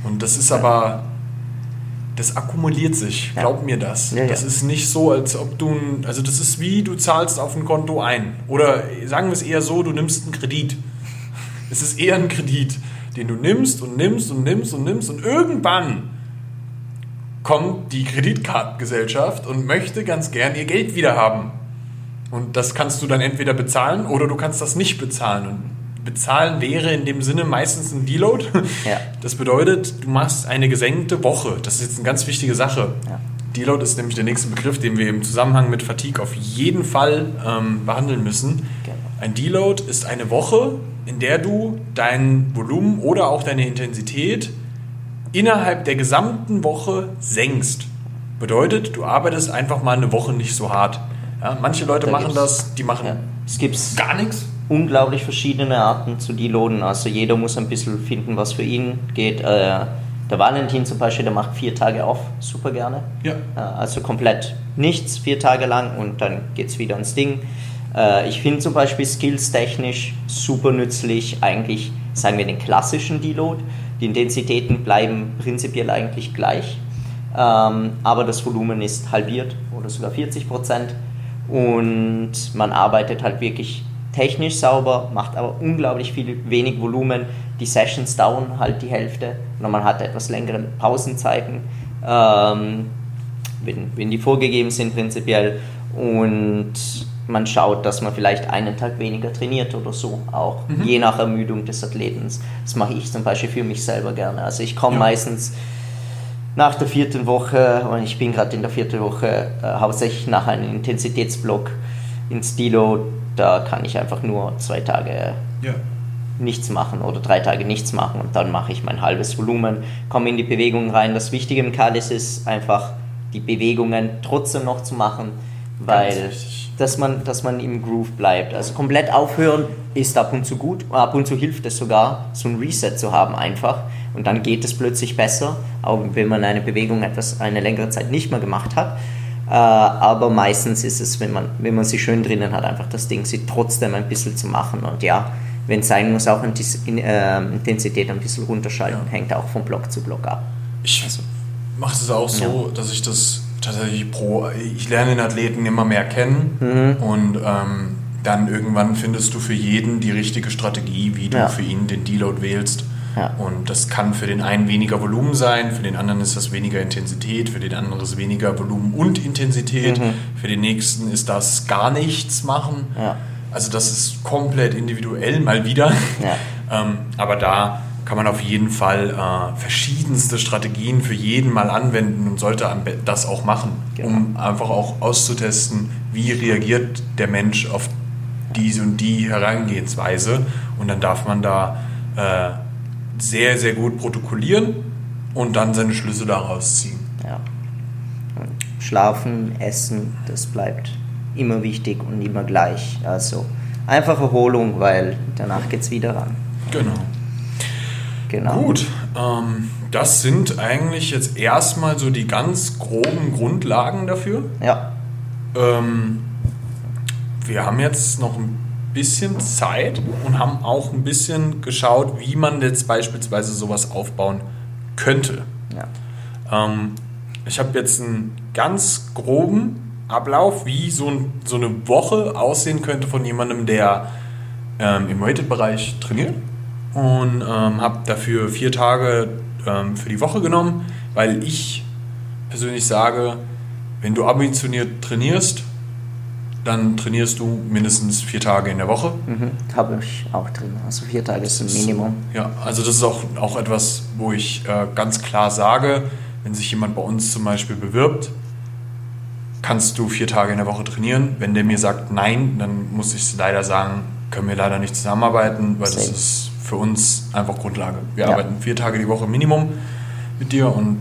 Und das ist aber, das akkumuliert sich, Ja. glaub mir das. Ja, ja. Das ist nicht so, als ob du, ein- also das ist wie, du zahlst auf ein Konto ein. Oder sagen wir es eher so, du nimmst einen Kredit. Es ist eher ein Kredit, den du nimmst und nimmst und nimmst und nimmst und irgendwann kommt die Kreditkartengesellschaft und möchte ganz gern ihr Geld wieder haben. Und das kannst du dann entweder bezahlen oder du kannst das nicht bezahlen. Und bezahlen wäre in dem Sinne meistens ein Deload. Ja. Das bedeutet, du machst eine gesenkte Woche. Das ist jetzt eine ganz wichtige Sache. Ja. Deload ist nämlich der nächste Begriff, den wir im Zusammenhang mit Fatigue auf jeden Fall ähm, behandeln müssen. Genau. Ein Deload ist eine Woche, in der du dein Volumen oder auch deine Intensität innerhalb der gesamten Woche senkst. Bedeutet, du arbeitest einfach mal eine Woche nicht so hart. Ja, manche Leute Da machen gibt's- das, die machen Ja. Es gibt gar nichts. unglaublich verschiedene Arten zu deloaden. Also jeder muss ein bisschen finden, was für ihn geht. Äh, der Valentin zum Beispiel, der macht vier Tage off, super gerne. Ja. Äh, Also komplett nichts, vier Tage lang und dann geht es wieder ans Ding. Äh, Ich finde zum Beispiel skills-technisch super nützlich, eigentlich, sagen wir, den klassischen Deload. Die Intensitäten bleiben prinzipiell eigentlich gleich, ähm, aber das Volumen ist halbiert oder sogar 40 Prozent und man arbeitet halt wirklich technisch sauber, macht aber unglaublich viel wenig Volumen. Die Sessions dauern halt die Hälfte oder man hat etwas längere Pausenzeiten. Ähm, wenn, wenn die vorgegeben sind prinzipiell und man schaut, dass man vielleicht einen Tag weniger trainiert oder so, auch je nach Ermüdung des Athleten. Das mache ich zum Beispiel für mich selber gerne. Also ich komme Ja. meistens nach der vierten Woche, und ich bin gerade in der vierten Woche, äh, hauptsächlich nach einem Intensitätsblock ins Stilo, da kann ich einfach nur zwei Tage Ja. nichts machen oder drei Tage nichts machen und dann mache ich mein halbes Volumen, komme in die Bewegung rein. Das Wichtige im Kalis ist einfach, die Bewegungen trotzdem noch zu machen, weil dass man, dass man im Groove bleibt. Also komplett aufhören ist ab und zu gut, ab und zu hilft es sogar, so ein Reset zu haben einfach. Und dann geht es plötzlich besser, auch wenn man eine Bewegung etwas eine längere Zeit nicht mehr gemacht hat. Äh, aber meistens ist es, wenn man, wenn man sie schön drinnen hat, einfach das Ding, sie trotzdem ein bisschen zu machen. Und ja, wenn es sein muss, auch in, äh, Intensität ein bisschen runterschalten, ja. hängt auch von Block zu Block ab. Ich also, mache es auch so, ja. dass ich das tatsächlich pro, ich lerne den Athleten immer mehr kennen mhm. und ähm, dann irgendwann findest du für jeden die richtige Strategie, wie du ja. für ihn den Deload wählst. Ja. Und das kann für den einen weniger Volumen sein, für den anderen ist das weniger Intensität, für den anderen ist weniger Volumen und Intensität, mhm. für den nächsten ist das gar nichts machen. Ja. Also das ist komplett individuell mal wieder. ähm, aber da kann man auf jeden Fall äh, verschiedenste Strategien für jeden mal anwenden und sollte das auch machen, genau. um einfach auch auszutesten, wie reagiert der Mensch auf diese und die Herangehensweise. Und dann darf man da äh, sehr, sehr gut protokollieren und dann seine Schlüsse daraus ziehen. Ja. Schlafen, Essen, das bleibt immer wichtig und immer gleich. Also einfach Erholung, weil danach geht es wieder ran. Genau. Genau. Gut, ähm, das sind eigentlich jetzt erstmal so die ganz groben Grundlagen dafür. Ja. Ähm, wir haben jetzt noch ein bisschen Zeit und haben auch ein bisschen geschaut, wie man jetzt beispielsweise sowas aufbauen könnte. Ja. Ähm, ich habe jetzt einen ganz groben Ablauf, wie so, ein, so eine Woche aussehen könnte von jemandem, der ähm, im Rated-Bereich trainiert und ähm, habe dafür vier Tage ähm, für die Woche genommen, weil ich persönlich sage, wenn du ambitioniert trainierst, dann trainierst du mindestens vier Tage in der Woche. Mhm, Habe ich auch drin. Also vier Tage ist ein Minimum. Ja, also das ist auch, auch etwas, wo ich äh, ganz klar sage, wenn sich jemand bei uns zum Beispiel bewirbt, kannst du vier Tage in der Woche trainieren. Wenn der mir sagt nein, dann muss ich leider sagen, können wir leider nicht zusammenarbeiten, weil Same. das ist für uns einfach Grundlage. Wir ja. arbeiten vier Tage die Woche Minimum mit dir und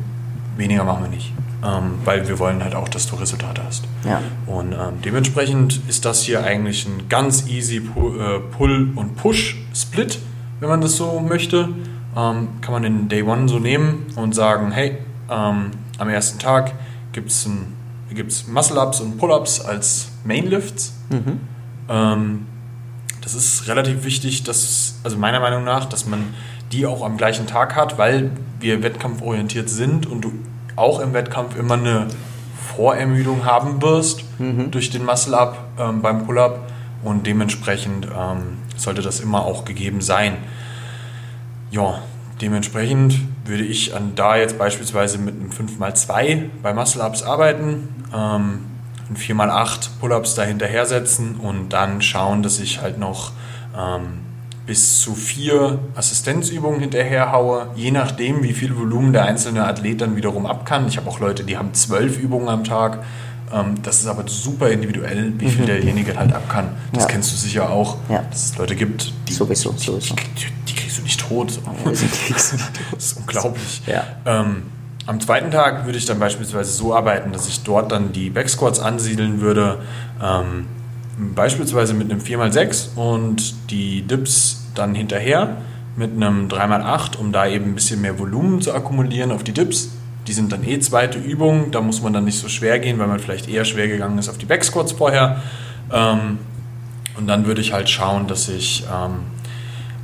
weniger machen wir nicht. Ähm, weil wir wollen halt auch, dass du Resultate hast. Ja. Und ähm, dementsprechend ist das hier eigentlich ein ganz easy äh, Pull- und Push-Split, wenn man das so möchte. Ähm, kann man den Day One so nehmen und sagen, hey, ähm, am ersten Tag gibt es Muscle-Ups und Pull-Ups als Mainlifts. Mhm. Ähm, das ist relativ wichtig, dass, also meiner Meinung nach, dass man die auch am gleichen Tag hat, weil wir wettkampforientiert sind und du auch im Wettkampf immer eine Vorermüdung haben wirst mhm. durch den Muscle-Up ähm, beim Pull-Up und dementsprechend ähm, sollte das immer auch gegeben sein. Ja, dementsprechend würde ich an da jetzt beispielsweise mit einem 5x2 bei Muscle-Ups arbeiten. Ähm, und 4x8 Pull-ups dahinterher setzen und dann schauen, dass ich halt noch ähm, bis zu vier Assistenzübungen hinterher haue, je nachdem, wie viel Volumen der einzelne Athlet dann wiederum ab kann. Ich habe auch Leute, die haben zwölf Übungen am Tag. Ähm, das ist aber super individual, wie viel mhm. derjenige halt ab kann. Das ja. kennst du sicher auch, ja. dass es Leute gibt, die, sowieso, sowieso. Die, die, die, kriegst du nicht tot. Das ist unglaublich. Ja. Ähm, am zweiten Tag würde ich dann beispielsweise so arbeiten, dass ich dort dann die Backsquats ansiedeln würde, ähm, beispielsweise mit einem 4x6 und die Dips dann hinterher mit einem 3x8, um da eben ein bisschen mehr Volumen zu akkumulieren auf die Dips. Die sind dann eh zweite Übung, da muss man dann nicht so schwer gehen, weil man vielleicht eher schwer gegangen ist auf die Backsquats vorher. Ähm, und dann würde ich halt schauen, dass ich ähm,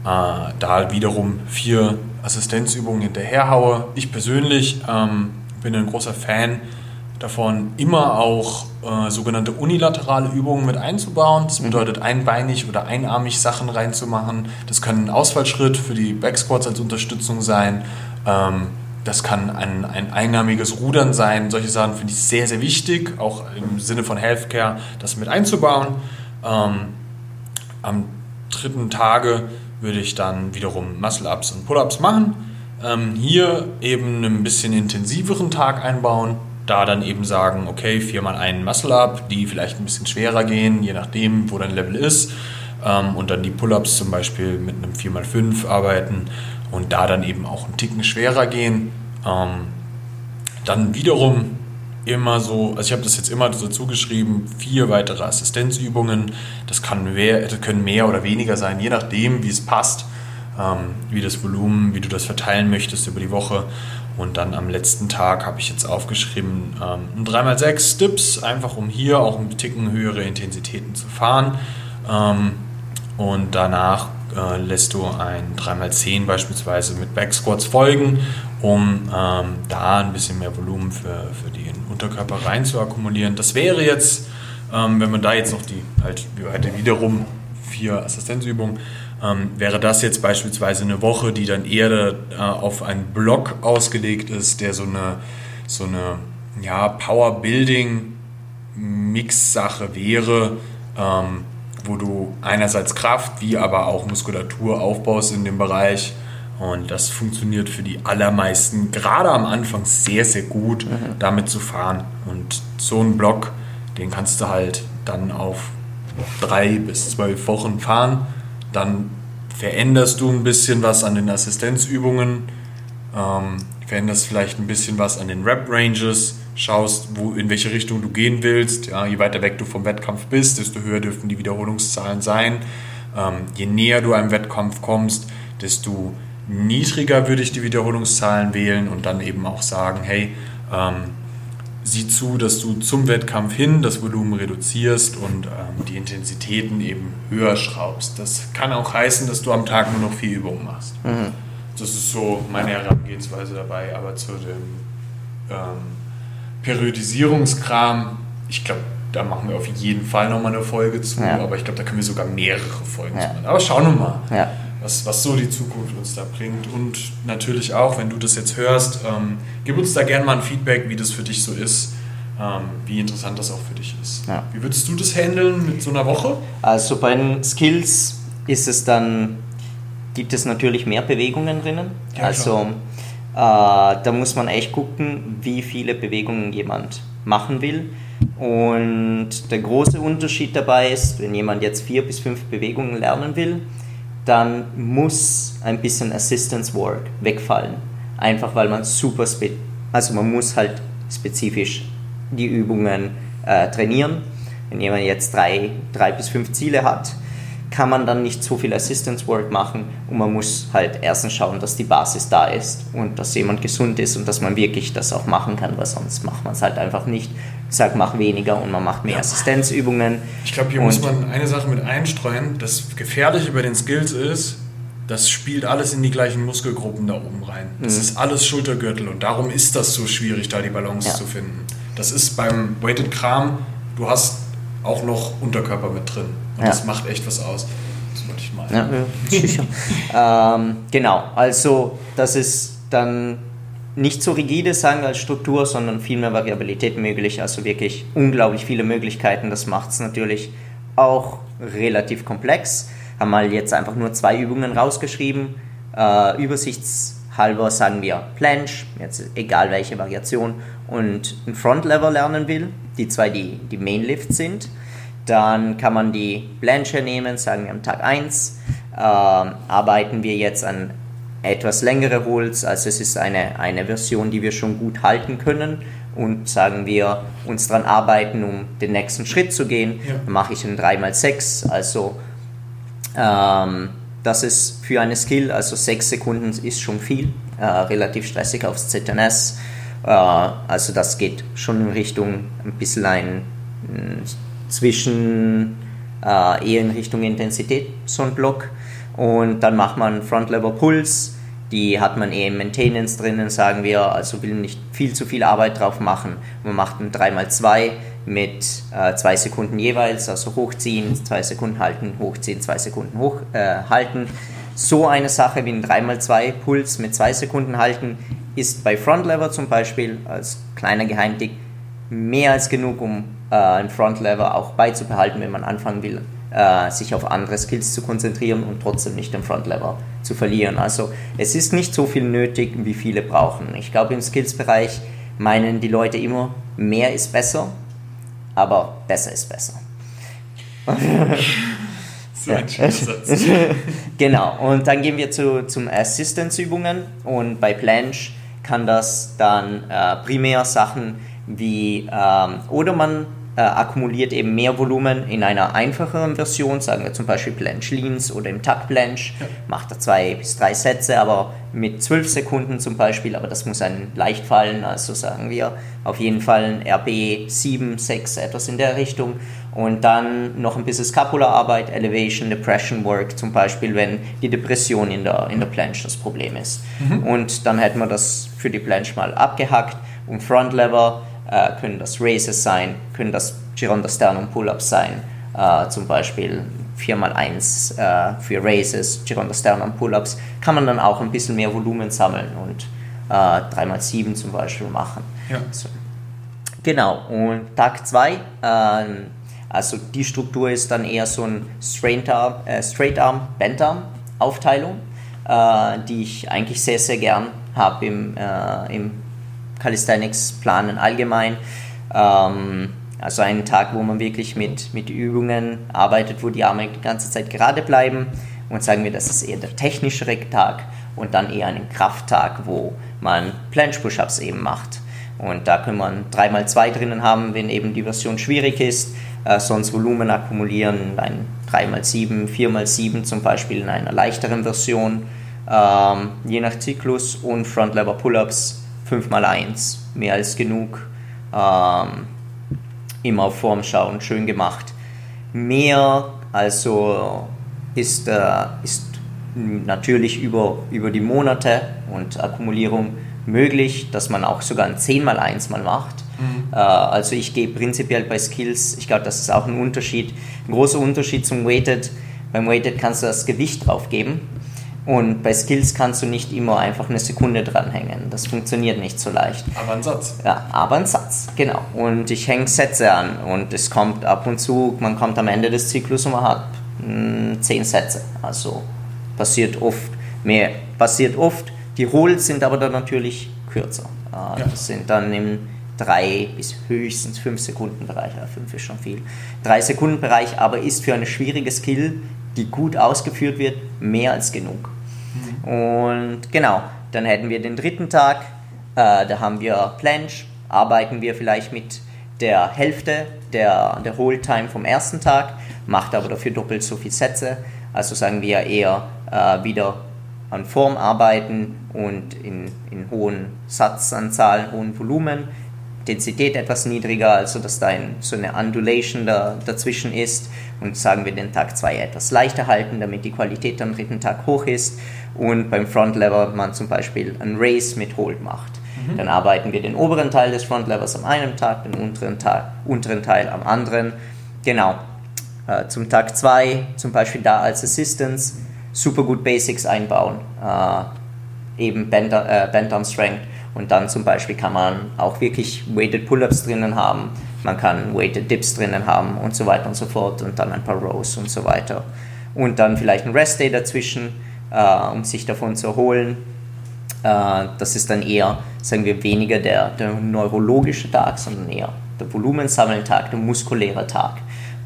äh, da wiederum vier Assistenzübungen hinterherhaue. Ich persönlich ähm, bin ein großer Fan davon, immer auch äh, sogenannte unilaterale Übungen mit einzubauen. Das bedeutet einbeinig oder einarmig Sachen reinzumachen. Das kann ein Ausfallschritt für die Backsquats als Unterstützung sein. Ähm, das kann ein, ein einarmiges Rudern sein. Solche Sachen finde ich sehr, sehr wichtig, auch im Sinne von Healthcare, das mit einzubauen. Ähm, am dritten Tage würde ich dann wiederum Muscle-Ups und Pull-Ups machen. Ähm, hier eben einen bisschen intensiveren Tag einbauen, da dann eben sagen, okay, viermal einen Muscle-Up, die vielleicht ein bisschen schwerer gehen, je nachdem, wo dein Level ist. Ähm, und dann die Pull-Ups zum Beispiel mit einem 4x5 arbeiten und da dann eben auch einen Ticken schwerer gehen. Ähm, dann wiederum immer so, also ich habe das jetzt immer dazu geschrieben, vier weitere Assistenzübungen. Das, kann mehr, das können mehr oder weniger sein, je nachdem, wie es passt, ähm, wie das Volumen, wie du das verteilen möchtest über die Woche. Und dann am letzten Tag habe ich jetzt aufgeschrieben, ähm, 3x6 Dips, einfach um hier auch ein Ticken höhere Intensitäten zu fahren. Ähm, und danach äh, lässt du ein 3x10 beispielsweise mit Backsquats folgen, um ähm, da ein bisschen mehr Volumen für, für den Unterkörper rein zu akkumulieren. Das wäre jetzt, ähm, wenn man da jetzt noch die, halt, halt wiederum vier Assistenzübungen, ähm, wäre das jetzt beispielsweise eine Woche, die dann eher äh, auf einen Block ausgelegt ist, der so eine, so eine ja, Power-Building-Mix-Sache wäre, ähm, wo du einerseits Kraft wie aber auch Muskulatur aufbaust in dem Bereich. Und das funktioniert für die allermeisten, gerade am Anfang, sehr, sehr gut, mhm. damit zu fahren. Und so einen Block, den kannst du halt dann auf drei bis zwölf Wochen fahren. Dann veränderst du ein bisschen was an den Assistenzübungen, ähm, veränderst vielleicht ein bisschen was an den Rep-Ranges schaust, wo, in welche Richtung du gehen willst. Ja, je weiter weg du vom Wettkampf bist, desto höher dürften die Wiederholungszahlen sein. Ähm, je näher du einem Wettkampf kommst, desto niedriger würde ich die Wiederholungszahlen wählen und dann eben auch sagen, hey, ähm, sieh zu, dass du zum Wettkampf hin das Volumen reduzierst und ähm, die Intensitäten eben höher schraubst. Das kann auch heißen, dass du am Tag nur noch vier Übungen machst. Mhm. Das ist so meine Herangehensweise dabei, aber zu dem ähm, Periodisierungskram, ich glaube, da machen wir auf jeden Fall nochmal eine Folge zu, ja. aber ich glaube, da können wir sogar mehrere Folgen ja. zu machen. Aber schauen wir mal, ja. Was, was so die Zukunft uns da bringt. Und natürlich auch, wenn du das jetzt hörst, ähm, gib uns da gerne mal ein Feedback, wie das für dich so ist, ähm, wie interessant das auch für dich ist. Wie würdest du das handeln mit so einer Woche? Also bei den Skills ist es dann, gibt es natürlich mehr Bewegungen drinnen. also klar äh, da muss man echt gucken, wie viele Bewegungen jemand machen will. Und der große Unterschied dabei ist, wenn jemand jetzt vier bis fünf Bewegungen lernen will, dann muss ein bisschen Assistance Work wegfallen. Einfach weil man super, also man muss halt spezifisch die Übungen äh, trainieren. Wenn jemand jetzt drei, drei bis fünf Ziele hat, kann man dann nicht so viel Assistance Work machen und man muss halt erstens schauen, dass die Basis da ist und dass jemand gesund ist und dass man wirklich das auch machen kann, weil sonst macht man es halt einfach nicht. Ich sage, mach weniger und man macht mehr ja. Assistenzübungen. Ich glaube, hier muss man eine Sache mit einstreuen. Das Gefährliche bei den Skills ist, das spielt alles in die gleichen Muskelgruppen da oben rein. Das mhm. ist alles Schultergürtel und darum ist das so schwierig, da die Balance ja. zu finden. Das ist beim Weighted Kram, du hast auch noch Unterkörper mit drin. Und ja. das macht echt was aus. Das wollte ich mal. Ja, ja ähm, genau, also das ist dann nicht so rigide sagen als Struktur, sondern viel mehr Variabilität möglich, also wirklich unglaublich viele Möglichkeiten. Das macht es natürlich auch relativ komplex. Haben mal jetzt einfach nur zwei Übungen rausgeschrieben. Äh, übersichtshalber sagen wir Planche, jetzt egal welche Variation, und ein Front Lever lernen will, die zwei, die, die Main Lifts sind. Dann kann man die Blanche nehmen, sagen wir am Tag 1, äh, arbeiten wir jetzt an etwas längere Holds, also es ist eine, eine Version, die wir schon gut halten können und sagen wir uns daran arbeiten, um den nächsten Schritt zu gehen, ja. dann mache ich einen 3x6, also ähm, das ist für eine Skill, also 6 Sekunden ist schon viel, äh, relativ stressig aufs ZNS, also das geht schon in Richtung ein bisschen ein zwischen äh, eher in Richtung Intensität, so ein Block. Und dann macht man Front Lever Puls, die hat man eher im Maintenance drinnen, sagen wir, also will nicht viel zu viel Arbeit drauf machen. Man macht ein 3x2 mit 2 äh, Sekunden jeweils, also hochziehen, 2 Sekunden halten, hochziehen, 2 Sekunden hochhalten. Äh, so eine Sache wie ein 3x2 Puls mit 2 Sekunden halten ist bei Front Lever zum Beispiel als kleiner Geheimtipp mehr als genug, um äh, ein Front Lever auch beizubehalten, wenn man anfangen will, äh, sich auf andere Skills zu konzentrieren und trotzdem nicht den Front Lever zu verlieren. Also es ist nicht so viel nötig, wie viele brauchen. Ich glaube, im Skills-Bereich meinen die Leute immer, mehr ist besser, aber besser ist besser. so ein Satz. genau, und dann gehen wir zu, zum Assistance-Übungen. Und bei Planche kann das dann äh, primär Sachen wie, ähm, oder man äh, akkumuliert eben mehr Volumen in einer einfacheren Version, sagen wir zum Beispiel Blanche Leans oder im Takt Blanche, ja. macht er zwei bis drei Sätze, aber mit zwölf Sekunden zum Beispiel, aber das muss einem leicht fallen, also sagen wir auf jeden Fall ein RB 7, 6, etwas in der Richtung und dann noch ein bisschen Scapula-Arbeit, Elevation, Depression Work, zum Beispiel, wenn die Depression in der, in der Planche das Problem ist. Mhm. Und dann hätten wir das für die Planche mal abgehackt und Front Lever äh, können das Raises sein, können das Gironda Sternum Pull-Ups sein, äh, zum Beispiel 4x1 äh, für Raises, Gironda Sternum Pull-Ups, kann man dann auch ein bisschen mehr Volumen sammeln und 3x7 zum Beispiel machen. Ja. So. Genau, und Tag 2, ähm, also die Struktur ist dann eher so ein Straight Arm, äh, Straight Arm Bent Arm Aufteilung, äh, die ich eigentlich sehr, sehr gern habe im, äh, im Calisthenics-Planen allgemein. Ähm, also einen Tag, wo man wirklich mit, mit Übungen arbeitet, wo die Arme die ganze Zeit gerade bleiben. Und sagen wir, das ist eher der technischere Tag und dann eher einen Krafttag, wo man Planche-Push-Ups eben macht. Und da kann man 3x2 drinnen haben, wenn eben die Version schwierig ist äh, sonst Volumen akkumulieren, ein 3x7, 4x7 zum Beispiel in einer leichteren Version, ähm, je nach Zyklus und Front Lever Pull-Ups 5x1, mehr als genug, ähm, immer auf Form schauen, schön gemacht. Mehr also ist, äh, ist natürlich über, über die Monate und Akkumulierung möglich, dass man auch sogar ein 10x1 mal macht Mhm. Äh, also ich gehe prinzipiell bei Skills, ich glaube, das ist auch ein Unterschied, ein großer Unterschied zum Weighted. Beim Weighted kannst du das Gewicht drauf geben und bei Skills kannst du nicht immer einfach eine Sekunde dranhängen. Das funktioniert nicht so leicht. Aber ein Satz. Ja, aber ein Satz, genau. Und ich hänge Sätze an und es kommt ab und zu, man kommt am Ende des Zyklus und man hat mh, hm, zehn Sätze. Also passiert oft mehr, passiert oft. Die Holds sind aber dann natürlich kürzer. Äh, ja. Das sind dann im drei bis höchstens fünf Sekunden Bereich, ja, fünf ist schon viel, drei Sekunden Bereich, aber ist für eine schwierige Skill, die gut ausgeführt wird, mehr als genug. Mhm. Und genau, dann hätten wir den dritten Tag, äh, da haben wir Planche, arbeiten wir vielleicht mit der Hälfte der, der Hold Time vom ersten Tag, macht aber dafür doppelt so viele Sätze, also sagen wir eher äh, wieder an Form arbeiten und in, in hohen Satzanzahlen, hohen Volumen Intensität etwas niedriger, also dass da ein, so eine Undulation da, dazwischen ist und sagen wir den Tag 2 etwas leichter halten, damit die Qualität am dritten Tag hoch ist und beim Front Lever man zum Beispiel ein Race mit Hold macht. Mhm. Dann arbeiten wir den oberen Teil des Front Levers am einen Tag, den unteren, Tag, unteren Teil am anderen. Genau. Äh, zum Tag 2 zum Beispiel da als Assistance super gut Basics einbauen. Äh, eben Band, äh, Band Strength und dann zum Beispiel kann man auch wirklich Weighted Pull-Ups drinnen haben, man kann Weighted Dips drinnen haben und so weiter und so fort und dann ein paar Rows und so weiter. Und dann vielleicht ein Rest Day dazwischen, äh, um sich davon zu erholen. Äh, das ist dann eher, sagen wir, weniger der, der neurologische Tag, sondern eher der Volumensammeltag, der muskuläre Tag.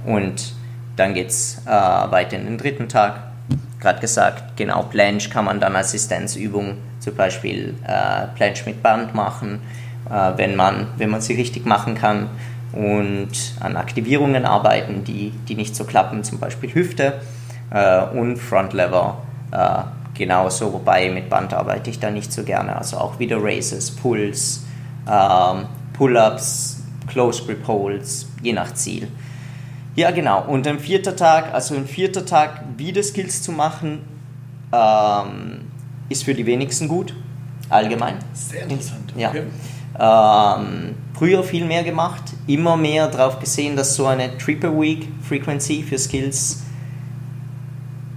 Und dann geht es äh, weiter in den dritten Tag. Gerade gesagt, genau, Planche kann man dann Assistenzübung zum Beispiel äh, Planche mit Band machen, äh, wenn, man, wenn man sie richtig machen kann und an Aktivierungen arbeiten, die, die nicht so klappen, zum Beispiel Hüfte äh, und Front Lever äh, genauso, wobei mit Band arbeite ich da nicht so gerne, also auch wieder Raises, Pulls, ähm, Pull-Ups, Close Grip Holds, je nach Ziel. Ja, genau. Und ein vierter Tag, also ein vierter Tag wieder Skills zu machen, ähm, ist für die wenigsten gut, allgemein. Sehr interessant. Ja. Okay. Ähm, früher viel mehr gemacht, immer mehr darauf gesehen, dass so eine Triple Week Frequency für Skills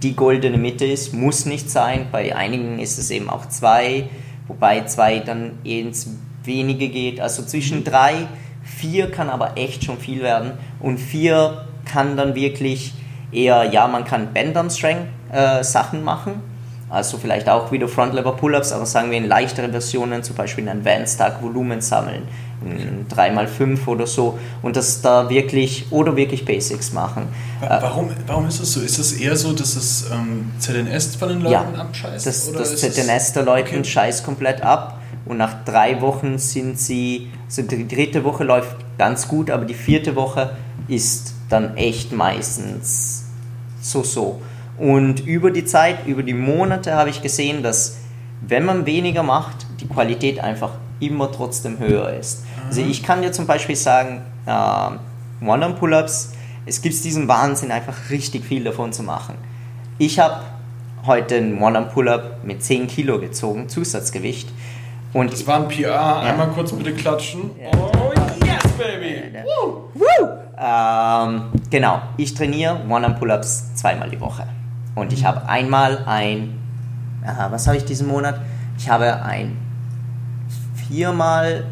die goldene Mitte ist, muss nicht sein. Bei einigen ist es eben auch zwei, wobei zwei dann ins Wenige geht. Also zwischen mhm. drei, vier kann aber echt schon viel werden und vier kann dann wirklich eher, ja, man kann Band Strength äh, Sachen machen, also vielleicht auch wieder Front Lever Pull-Ups, aber sagen wir in leichteren Versionen, zum Beispiel in Advanced Tag Volumen sammeln, 3x5 oder so und das da wirklich oder wirklich Basics machen. Warum, warum ist das so? Ist es eher so, dass das ähm, ZNS von den Leuten ja, abscheißt? Das, das ZNS der Leuten okay. scheißt komplett ab und nach drei Wochen sind sie, also die dritte Woche läuft ganz gut, aber die vierte Woche ist dann echt meistens so so. Und über die Zeit, über die Monate habe ich gesehen, dass wenn man weniger macht, die Qualität einfach immer trotzdem höher ist. Also ich kann dir zum Beispiel sagen, äh, One-Arm-Pull-Ups, es gibt diesen Wahnsinn, einfach richtig viel davon zu machen. Ich habe heute einen One-Arm-Pull-Up mit 10 Kilo gezogen, Zusatzgewicht. Und Das war ein PR. Einmal kurz bitte klatschen. Oh, yes, baby! Ähm, genau, ich trainiere One-Arm-Pull-Ups zweimal die Woche. Und ich habe einmal ein, aha, was habe ich diesen Monat? Ich habe ein viermal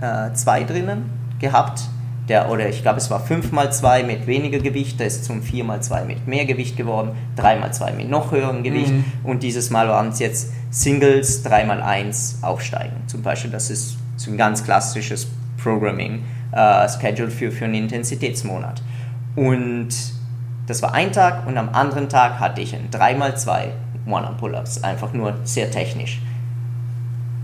äh, zwei drinnen gehabt. Der, oder ich glaube, es war fünfmal zwei mit weniger Gewicht, der ist zum viermal zwei mit mehr Gewicht geworden, dreimal zwei mit noch höherem Gewicht und dieses Mal waren es jetzt Singles, dreimal eins aufsteigen. Zum Beispiel, das ist so ein ganz klassisches Programming äh, Schedule für, für einen Intensitätsmonat. Und das war ein Tag und am anderen Tag hatte ich ein 3x2 One-Arm-Pull-Ups, einfach nur sehr technisch.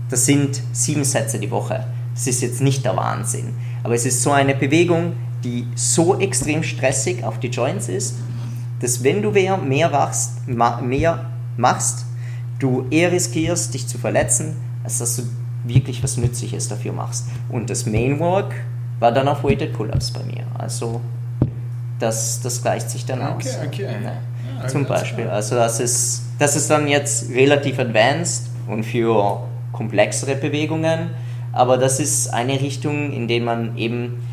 Das sind sieben Sätze die Woche. Das ist jetzt nicht der Wahnsinn. Aber es ist so eine Bewegung, die so extrem stressig auf die Joints ist, dass wenn du mehr, mehr, wachst, mehr machst, du eher riskierst, dich zu verletzen, als dass du wirklich was Nützliches dafür machst. Und das Main Work war dann auf Weighted Pull-Ups bei mir. Also das, das gleicht sich dann aus. Okay, okay. Ja. Ja, Zum Beispiel. klar. Also das ist, das ist dann jetzt relativ advanced und für komplexere Bewegungen. Aber das ist eine Richtung, in der man eben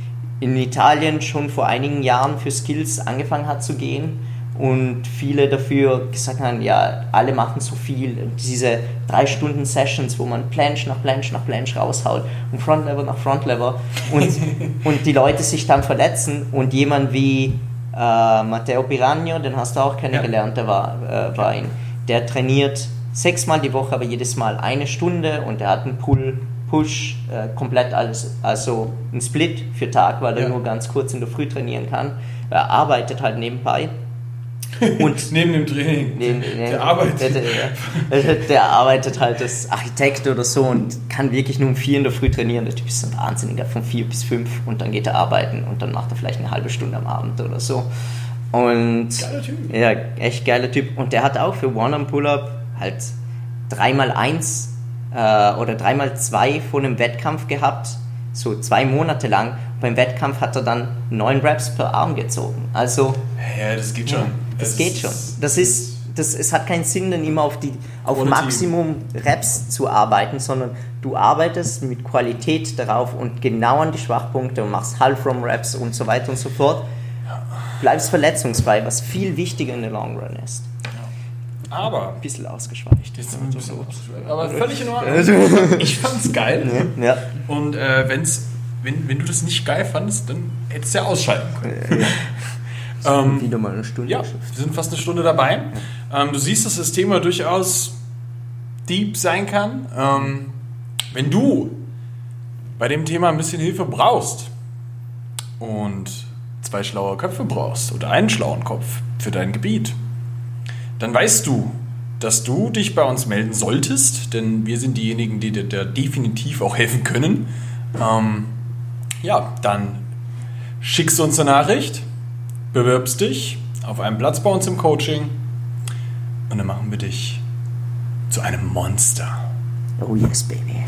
in Italien schon vor einigen Jahren für Skills angefangen hat zu gehen und viele dafür gesagt haben, ja, alle machen so viel, diese drei Stunden Sessions, wo man Planche nach Planche nach Planche raushaut und Frontlever nach Frontlever und, und die Leute sich dann verletzen und jemand wie äh, Matteo Piragno, den hast du auch kennengelernt, der war, äh, war ihn, der trainiert sechsmal die Woche, aber jedes Mal eine Stunde und er hat einen Pull, Push, äh, komplett alles, also ein Split für Tag, weil er Ja. nur ganz kurz in der Früh trainieren kann. Er arbeitet halt nebenbei. Und Neben dem Training. Nee, nee. Der arbeitet. Der, der, der arbeitet halt als Architekt oder so und kann wirklich nur um vier in der Früh trainieren. Der Typ ist ein Wahnsinniger, von vier bis fünf und dann geht er arbeiten und dann macht er vielleicht eine halbe Stunde am Abend oder so. Und Geiler Typ. ja, echt geiler Typ. Und der hat auch für One-Arm-Pull-Up halt 3x1 äh, oder 3x2 vor einem Wettkampf gehabt, so zwei Monate lang. Beim Wettkampf hat er dann neun Reps per Arm gezogen. Also Ja, das geht schon. Das Es geht schon. Das ist, das, es hat keinen Sinn, dann immer auf, die, auf Quality. Maximum Reps zu arbeiten, sondern du arbeitest mit Qualität darauf und genau an die Schwachpunkte und machst Half-From-Reps und so weiter und so fort. Bleibst verletzungsfrei, was viel wichtiger in der Long Run ist. Aber. Ein bisschen ausgeschweicht. Jetzt sind wir ein bisschen abgeschweift. Aber völlig in Ordnung. Ich fand's geil. Ja. Und äh, wenn's, wenn, wenn du das nicht geil fandest, dann hättest du ja ausschalten können. ähm, Wieder mal eine Stunde ja, wir sind fast eine Stunde dabei. Ähm, du siehst, dass das Thema durchaus deep sein kann. Ähm, wenn du bei dem Thema ein bisschen Hilfe brauchst und zwei schlaue Köpfe brauchst oder einen schlauen Kopf für dein Gebiet, dann weißt du, dass du dich bei uns melden solltest, denn wir sind diejenigen, die dir da definitiv auch helfen können. Ähm, ja, dann schickst du uns eine Nachricht, bewirbst dich auf einen Platz bei uns im Coaching und dann machen wir dich zu einem Monster. Oh yes, baby.